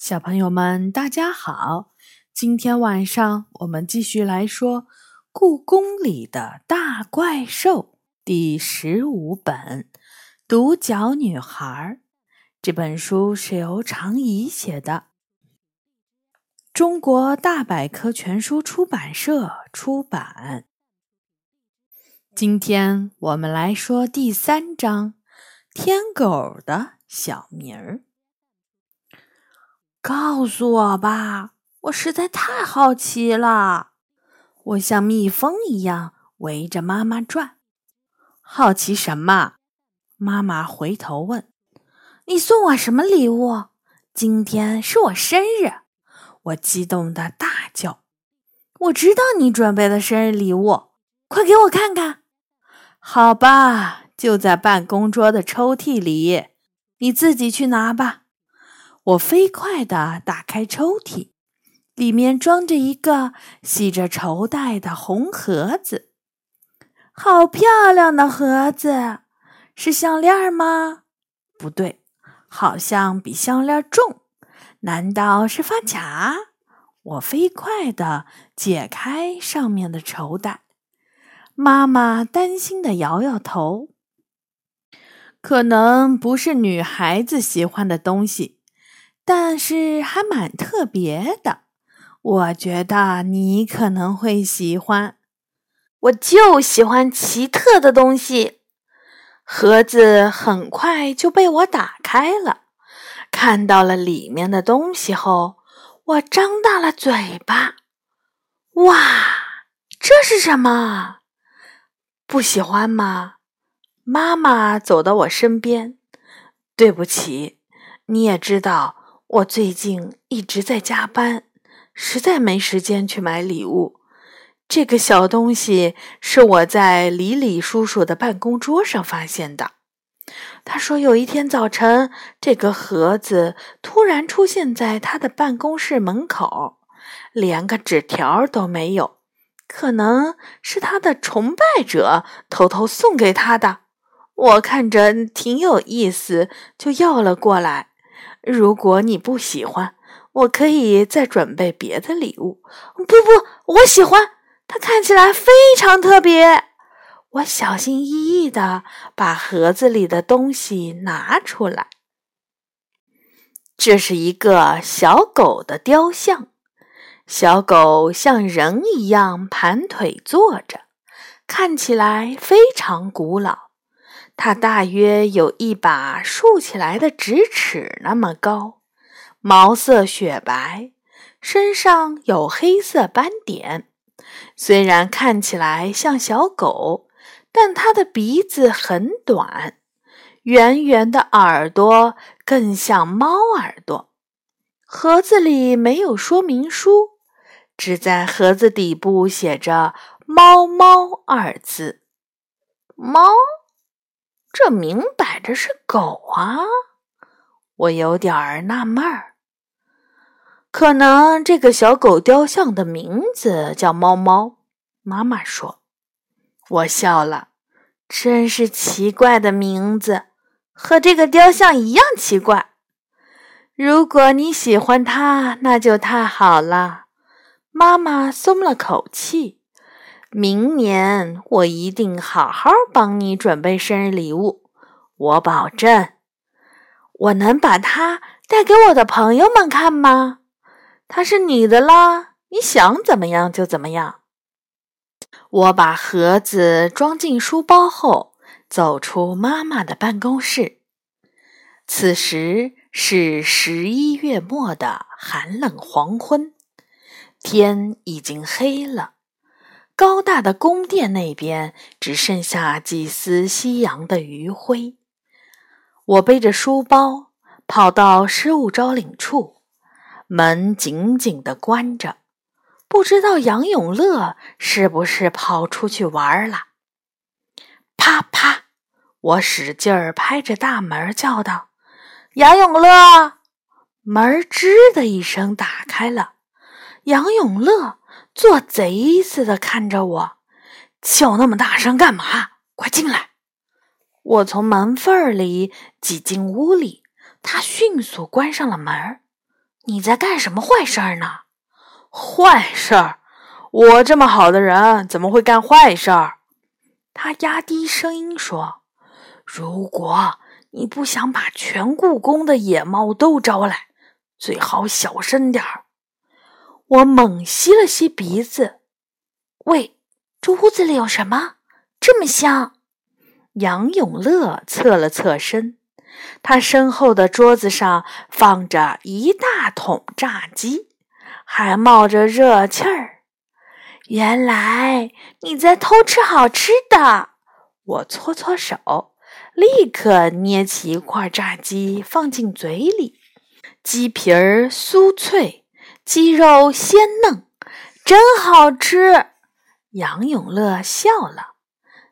小朋友们，大家好！今天晚上我们继续来说《故宫里的大怪兽》第十五本《独角女孩》。这本书是由常怡写的，中国大百科全书出版社出版。今天我们来说第三章《天狗的小名儿》。告诉我吧，我实在太好奇了。我像蜜蜂一样围着妈妈转。好奇什么？妈妈回头问：“你送我什么礼物？今天是我生日。”我激动的大叫：“我知道你准备的生日礼物，快给我看看！”好吧，就在办公桌的抽屉里，你自己去拿吧。我飞快地打开抽屉，里面装着一个系着绸带的红盒子，好漂亮的盒子！是项链吗？不对，好像比项链重。难道是发卡？我飞快地解开上面的绸带。妈妈担心地摇摇头，可能不是女孩子喜欢的东西。但是还蛮特别的，我觉得你可能会喜欢。我就喜欢奇特的东西。盒子很快就被我打开了，看到了里面的东西后，我张大了嘴巴。哇，这是什么？不喜欢吗？妈妈走到我身边。对不起，你也知道。我最近一直在加班，实在没时间去买礼物。这个小东西是我在李李叔叔的办公桌上发现的。他说有一天早晨，这个盒子突然出现在他的办公室门口，连个纸条都没有，可能是他的崇拜者偷偷送给他的。我看着挺有意思，就要了过来。如果你不喜欢，我可以再准备别的礼物。不不，我喜欢，它看起来非常特别。我小心翼翼的把盒子里的东西拿出来。这是一个小狗的雕像，小狗像人一样盘腿坐着，看起来非常古老。它大约有一把竖起来的直尺那么高，毛色雪白，身上有黑色斑点。虽然看起来像小狗，但它的鼻子很短，圆圆的耳朵更像猫耳朵。盒子里没有说明书，只在盒子底部写着“猫猫”二字。猫。这明摆着是狗啊！我有点儿纳闷儿。可能这个小狗雕像的名字叫猫猫。妈妈说。我笑了，真是奇怪的名字，和这个雕像一样奇怪。如果你喜欢它，那就太好了。妈妈松了口气。明年我一定好好帮你准备生日礼物，我保证。我能把它带给我的朋友们看吗？它是你的啦，你想怎么样就怎么样。我把盒子装进书包后，走出妈妈的办公室。此时是十一月末的寒冷黄昏，天已经黑了。高大的宫殿那边只剩下几丝夕阳的余晖。我背着书包跑到失物招领处，门紧紧地关着，不知道杨永乐是不是跑出去玩了。啪啪！我使劲儿拍着大门叫道：“杨永乐！”门吱的一声打开了，杨永乐。做贼似的看着我，叫那么大声干嘛？快进来！我从门缝里挤进屋里，他迅速关上了门。你在干什么坏事儿呢？”“坏事儿？我这么好的人，怎么会干坏事儿？”他压低声音说：“如果你不想把全故宫的野猫都招来，最好小声点儿。”我猛吸了吸鼻子，喂，这屋子里有什么？这么香？杨永乐侧了侧身，他身后的桌子上放着一大桶炸鸡，还冒着热气儿。原来你在偷吃好吃的！我搓搓手，立刻捏起一块炸鸡放进嘴里，鸡皮儿酥脆。鸡肉鲜嫩，真好吃。杨永乐笑了。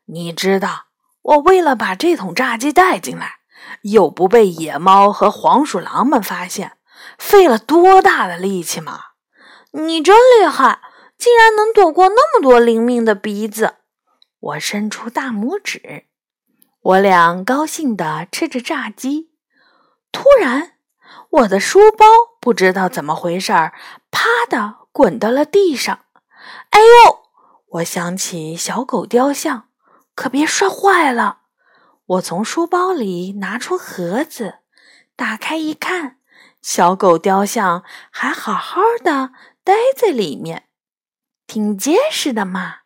你知道，我为了把这桶炸鸡带进来，又不被野猫和黄鼠狼们发现，费了多大的力气吗？你真厉害，竟然能躲过那么多灵敏的鼻子！我伸出大拇指。我俩高兴地吃着炸鸡，突然。我的书包不知道怎么回事儿，啪的滚到了地上。哎呦！我想起小狗雕像，可别摔坏了。我从书包里拿出盒子，打开一看，小狗雕像还好好的待在里面，挺结实的嘛。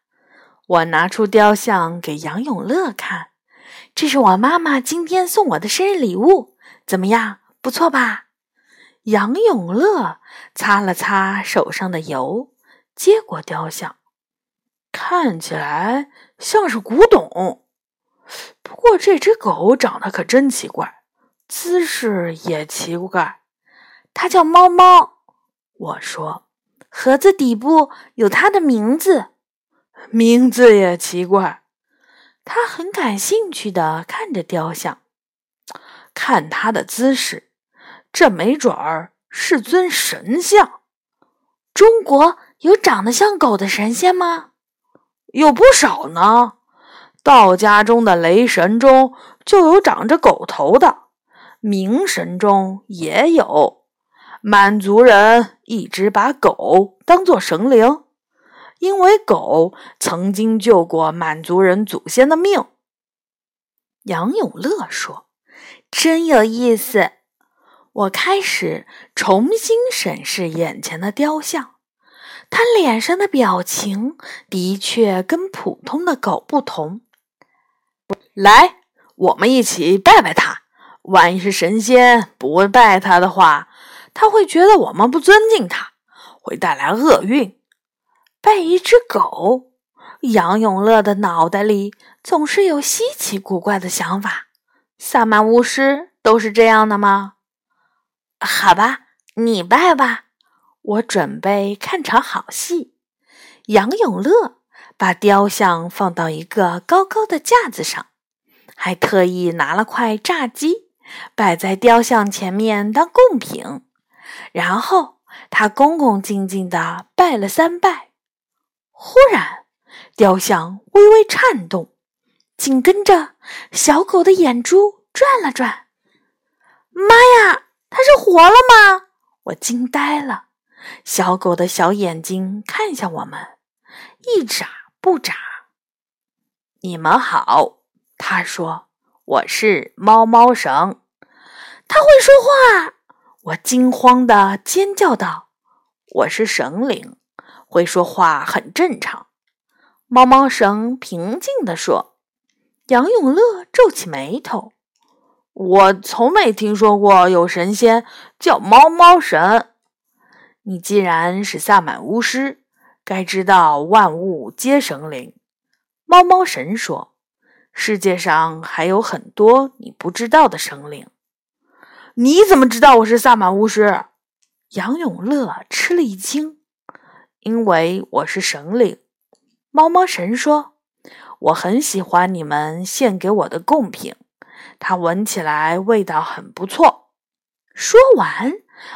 我拿出雕像给杨永乐看，这是我妈妈今天送我的生日礼物，怎么样？不错吧？杨永乐擦了擦手上的油，接过雕像，看起来像是古董。不过这只狗长得可真奇怪，姿势也奇怪。它叫猫猫。我说，盒子底部有它的名字，名字也奇怪。他很感兴趣的看着雕像。看他的姿势，这没准儿是尊神像。中国有长得像狗的神仙吗？有不少呢。道家中的雷神中就有长着狗头的，冥神中也有。满族人一直把狗当作神灵，因为狗曾经救过满族人祖先的命。杨永乐说。真有意思！我开始重新审视眼前的雕像，他脸上的表情的确跟普通的狗不同。来，我们一起拜拜他。万一是神仙不拜他的话，他会觉得我们不尊敬他，会带来厄运。拜一只狗，杨永乐的脑袋里总是有稀奇古怪的想法。萨满巫师都是这样的吗？好吧，你拜吧，我准备看场好戏。杨永乐把雕像放到一个高高的架子上，还特意拿了块炸鸡摆在雕像前面当贡品。然后他恭恭敬敬地拜了三拜。忽然，雕像微微颤动。紧跟着，小狗的眼珠转了转。妈呀，它是活了吗？我惊呆了。小狗的小眼睛看向我们，一眨不眨。你们好，他说：“我是猫猫绳。”它会说话！我惊慌的尖叫道：“我是神灵，会说话很正常。”猫猫绳平静地说。杨永乐皱起眉头：“我从没听说过有神仙叫猫猫神。你既然是萨满巫师，该知道万物皆神灵。”猫猫神说：“世界上还有很多你不知道的神灵。”你怎么知道我是萨满巫师？杨永乐吃了一惊：“因为我是神灵。”猫猫神说。我很喜欢你们献给我的贡品，它闻起来味道很不错。说完，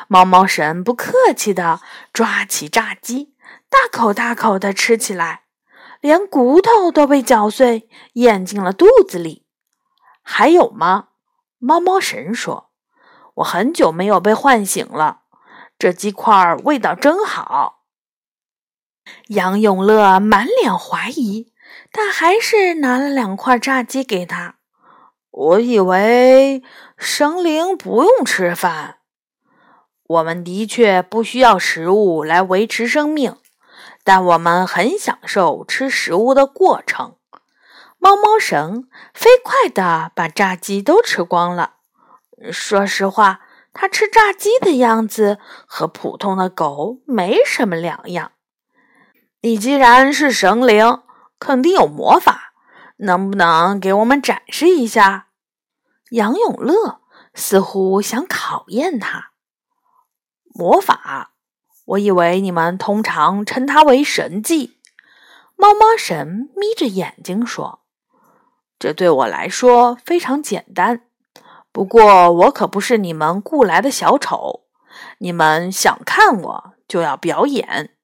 猫猫神不客气地抓起炸鸡，大口大口地吃起来，连骨头都被嚼碎，咽进了肚子里。还有吗？猫猫神说：“我很久没有被唤醒了，这鸡块味道真好。杨永乐满脸怀疑，但还是拿了两块炸鸡给他。我以为生灵不用吃饭。我们的确不需要食物来维持生命，但我们很享受吃食物的过程。猫猫神飞快地把炸鸡都吃光了。说实话，它吃炸鸡的样子和普通的狗没什么两样。你既然是神灵，肯定有魔法，能不能给我们展示一下？杨永乐似乎想考验他。魔法？我以为你们通常称它为神迹。猫猫神眯着眼睛说：“这对我来说非常简单。不过我可不是你们雇来的小丑。你们想看我，就要表演。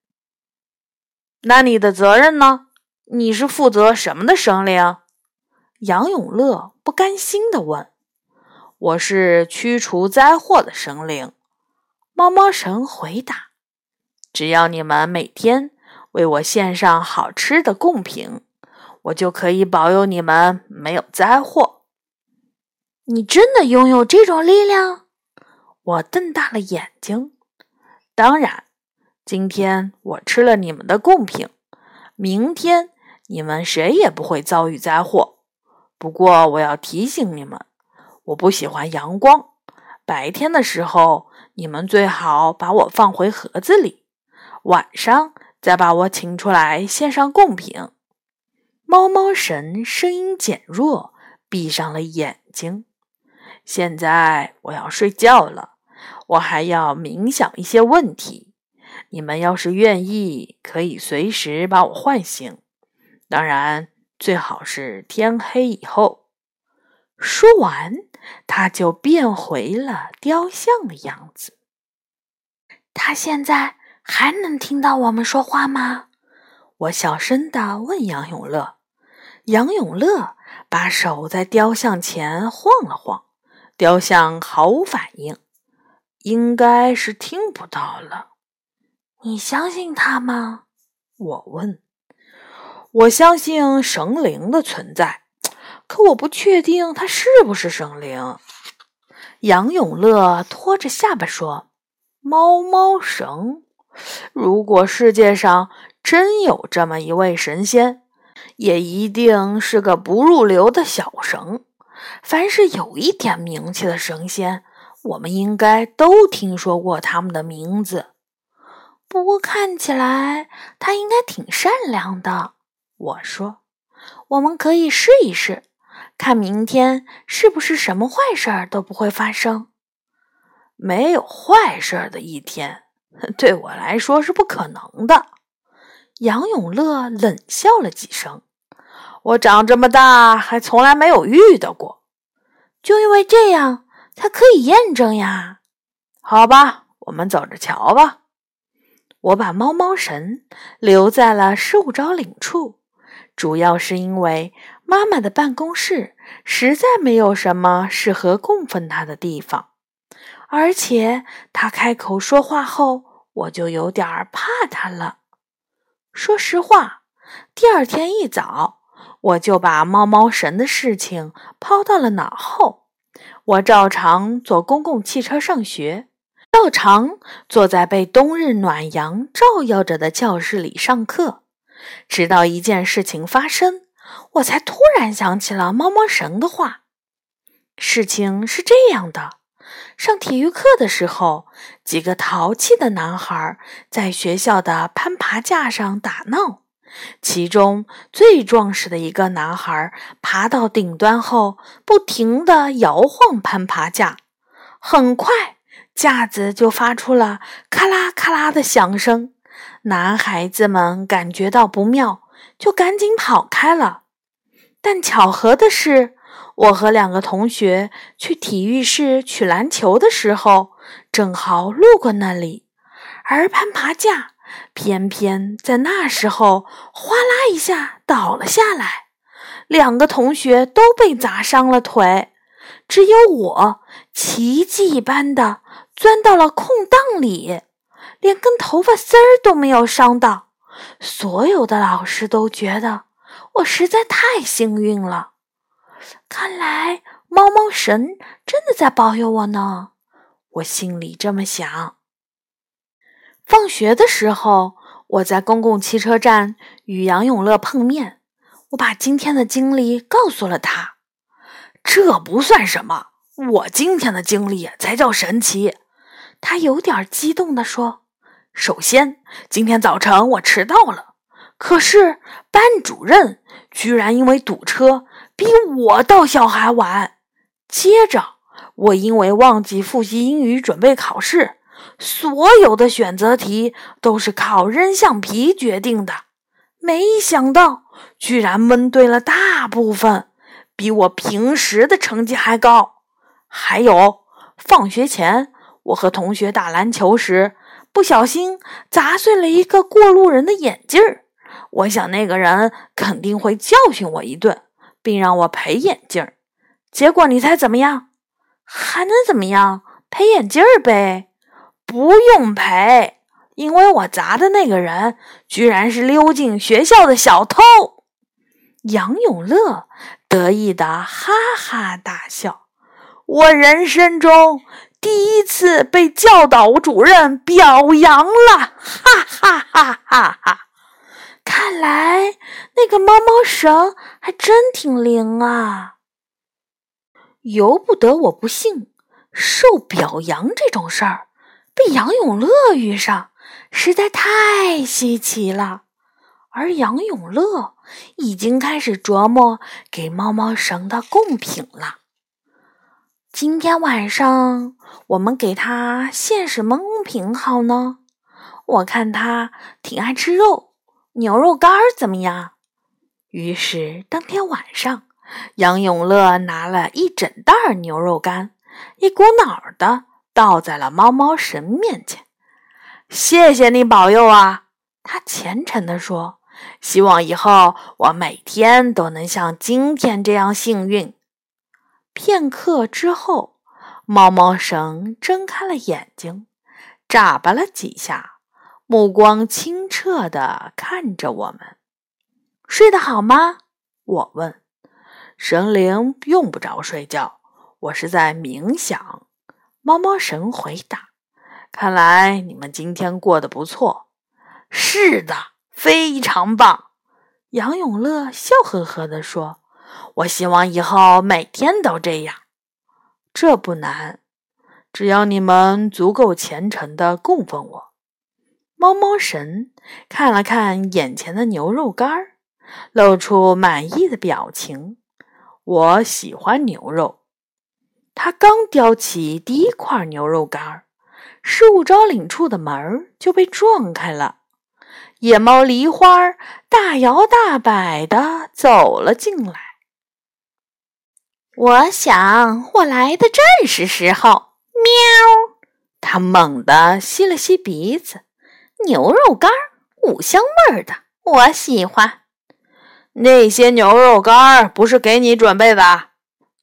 那你的责任呢？你是负责什么的生灵？”杨永乐不甘心地问。“我是驱除灾祸的神灵。”猫猫神回答：“只要你们每天为我献上好吃的贡品，我就可以保佑你们没有灾祸。”你真的拥有这种力量？我瞪大了眼睛。当然，今天我吃了你们的贡品，明天你们谁也不会遭遇灾祸。不过，我要提醒你们，我不喜欢阳光。白天的时候。你们最好把我放回盒子里，晚上再把我请出来献上贡品。猫猫神声音减弱，闭上了眼睛。现在我要睡觉了，我还要冥想一些问题。你们要是愿意，可以随时把我唤醒，当然最好是天黑以后。说完。他就变回了雕像的样子。他现在还能听到我们说话吗？我小声地问杨永乐。杨永乐把手在雕像前晃了晃，雕像毫无反应，应该是听不到了。你相信他吗？我问。我相信神灵的存在。可我不确定他是不是神灵。杨永乐拖着下巴说：“猫猫神，如果世界上真有这么一位神仙，也一定是个不入流的小神。凡是有一点名气的神仙，我们应该都听说过他们的名字。不过看起来他应该挺善良的。”我说：“我们可以试一试。”看明天是不是什么坏事儿都不会发生？没有坏事儿的一天，对我来说是不可能的。杨永乐冷笑了几声。我长这么大还从来没有遇到过，就因为这样才可以验证呀。好吧，我们走着瞧吧。我把猫猫神留在了十五招领处，主要是因为。妈妈的办公室实在没有什么适合供奉她的地方，而且她开口说话后，我就有点怕她了。说实话，第二天一早，我就把猫猫神的事情抛到了脑后。我照常坐公共汽车上学，照常坐在被冬日暖阳照耀着的教室里上课，直到一件事情发生。我才突然想起了猫猫神的话。事情是这样的：上体育课的时候，几个淘气的男孩在学校的攀爬架上打闹。其中最壮实的一个男孩爬到顶端后，不停地摇晃攀爬架。很快，架子就发出了咔啦咔啦的响声。男孩子们感觉到不妙，就赶紧跑开了。但巧合的是，我和两个同学去体育室取篮球的时候，正好路过那里，而攀爬架偏偏在那时候哗啦一下倒了下来，两个同学都被砸伤了腿，只有我奇迹般的钻到了空档里，连根头发丝儿都没有伤到。所有的老师都觉得我实在太幸运了。看来猫猫神真的在保佑我呢，我心里这么想。放学的时候，我在公共汽车站与杨永乐碰面，我把今天的经历告诉了他。这不算什么，我今天的经历才叫神奇。他有点激动地说：“首先，今天早晨我迟到了，可是班主任居然因为堵车比我到校还晚。接着，我因为忘记复习英语准备考试，所有的选择题都是靠扔橡皮决定的，没想到居然蒙对了大部分。”比我平时的成绩还高。还有，放学前我和同学打篮球时，不小心砸碎了一个过路人的眼镜儿。我想那个人肯定会教训我一顿，并让我赔眼镜儿。结果你猜怎么样？还能怎么样？赔眼镜儿呗。不用赔，因为我砸的那个人居然是溜进学校的小偷。杨永乐。得意的哈哈大笑，我人生中第一次被教导主任表扬了，哈哈哈哈哈！看来那个猫猫绳还真挺灵啊。由不得我不信，受表扬这种事儿，被杨永乐遇上，实在太稀奇了。而杨永乐。已经开始琢磨给猫猫绳的贡品了。今天晚上我们给它献什么贡品好呢？我看它挺爱吃肉，牛肉干怎么样？于是当天晚上，杨永乐拿了一整袋牛肉干，一股脑的倒在了猫猫神面前。谢谢你保佑啊！他虔诚地说。希望以后我每天都能像今天这样幸运。片刻之后，猫猫神睁开了眼睛，眨巴了几下，目光清澈的看着我们。睡得好吗？我问。神灵用不着睡觉，我是在冥想。猫猫神回答。看来你们今天过得不错。是的。非常棒，杨永乐笑呵呵地说：“我希望以后每天都这样。这不难，只要你们足够虔诚地供奉我。”猫猫神看了看眼前的牛肉干儿，露出满意的表情。我喜欢牛肉。他刚叼起第一块牛肉干儿，事务招领处的门就被撞开了。野猫梨花大摇大摆地走了进来。我想，我来的正是时候。喵！它猛地吸了吸鼻子，牛肉干五香味儿的，我喜欢。那些牛肉干不是给你准备的。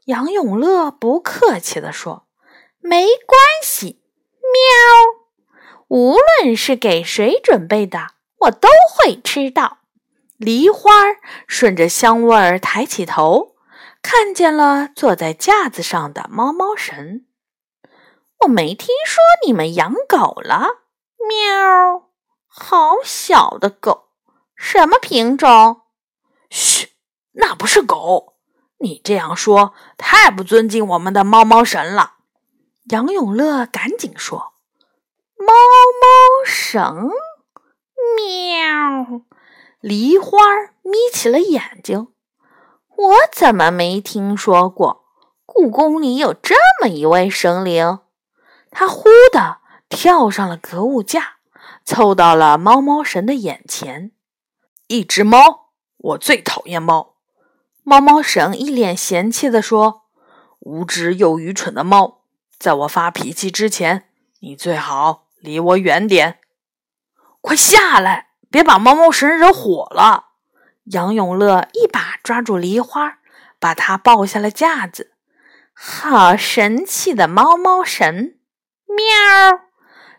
杨永乐不客气地说：“没关系。”喵！无论是给谁准备的。我都会吃到。梨花顺着香味儿抬起头，看见了坐在架子上的猫猫神。我没听说你们养狗了。喵！好小的狗，什么品种？嘘，那不是狗。你这样说太不尊敬我们的猫猫神了。杨永乐赶紧说：“猫猫神。”喵！梨花眯起了眼睛。我怎么没听说过？故宫里有这么一位神灵？他忽地跳上了格物架，凑到了猫猫神的眼前。一只猫，我最讨厌猫。猫猫神一脸嫌弃地说：“无知又愚蠢的猫，在我发脾气之前，你最好离我远点。”快下来！别把猫猫神惹火了。杨永乐一把抓住梨花，把它抱下了架子。好神气的猫猫神！喵！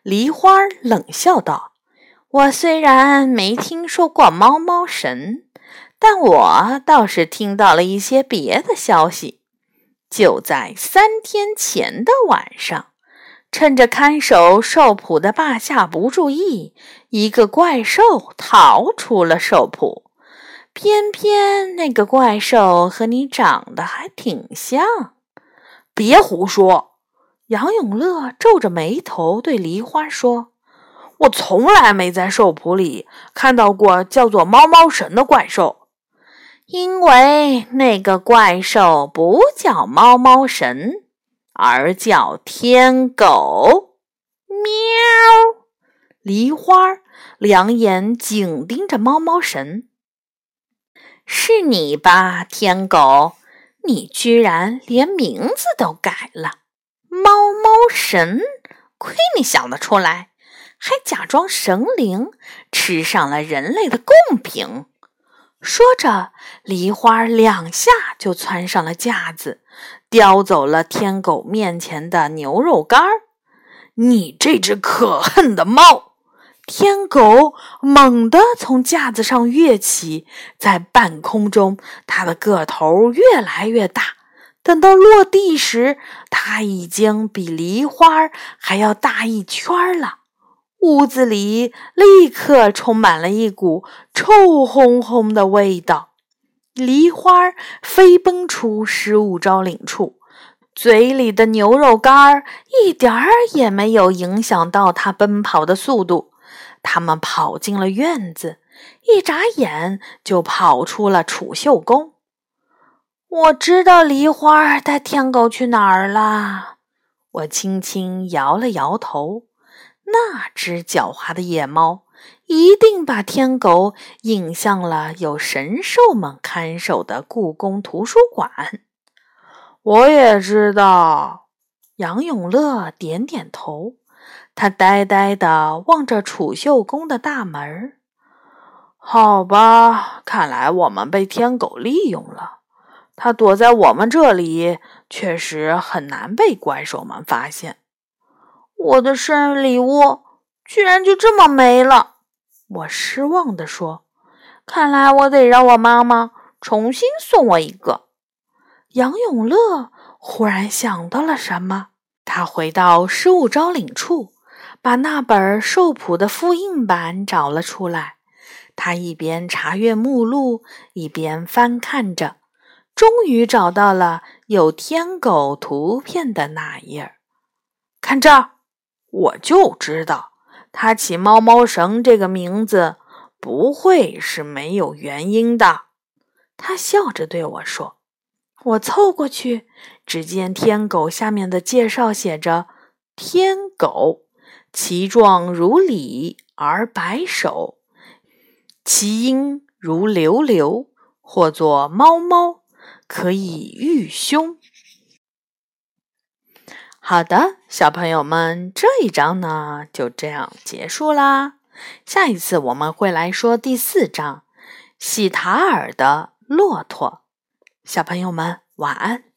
梨花冷笑道：“我虽然没听说过猫猫神，但我倒是听到了一些别的消息。就在三天前的晚上，趁着看守兽圃的霸下不注意，一个怪兽逃出了兽圃。偏偏那个怪兽和你长得还挺像。”别胡说！杨永乐皱着眉头对梨花说：“我从来没在兽谱里看到过叫做猫猫神的怪兽，因为那个怪兽不叫猫猫神，而叫天狗。”喵！梨花两眼紧盯着猫猫神：“是你吧，天狗？你居然连名字都改了！”猫猫神，亏你想得出来，还假装神灵，吃上了人类的贡品。说着，梨花两下就窜上了架子，叼走了天狗面前的牛肉干儿。你这只可恨的猫！天狗猛地从架子上跃起，在半空中，它的个头越来越大。等到落地时，它已经比梨花还要大一圈了。屋子里立刻充满了一股臭烘烘的味道。梨花飞奔出失物招领处，嘴里的牛肉干一点儿也没有影响到它奔跑的速度。他们跑进了院子，一眨眼就跑出了储秀宫。我知道梨花带天狗去哪儿了。我轻轻摇了摇头。那只狡猾的野猫一定把天狗引向了有神兽们看守的故宫图书馆。我也知道。杨永乐点点头，他呆呆地望着储秀宫的大门。好吧，看来我们被天狗利用了。它躲在我们这里，确实很难被怪兽们发现。我的生日礼物居然就这么没了，我失望地说：“看来我得让我妈妈重新送我一个。”杨永乐忽然想到了什么，他回到失物招领处，把那本兽谱的复印版找了出来。他一边查阅目录，一边翻看着。终于找到了有天狗图片的那页看这儿，我就知道他起“猫猫绳”这个名字不会是没有原因的。他笑着对我说：“我凑过去，只见天狗下面的介绍写着‘天狗，其状如鲤而白首，其音如流流，或作猫猫’。”可以御凶。好的，小朋友们，这一章呢就这样结束啦。下一次我们会来说第四章《喜塔尔的骆驼》。小朋友们，晚安。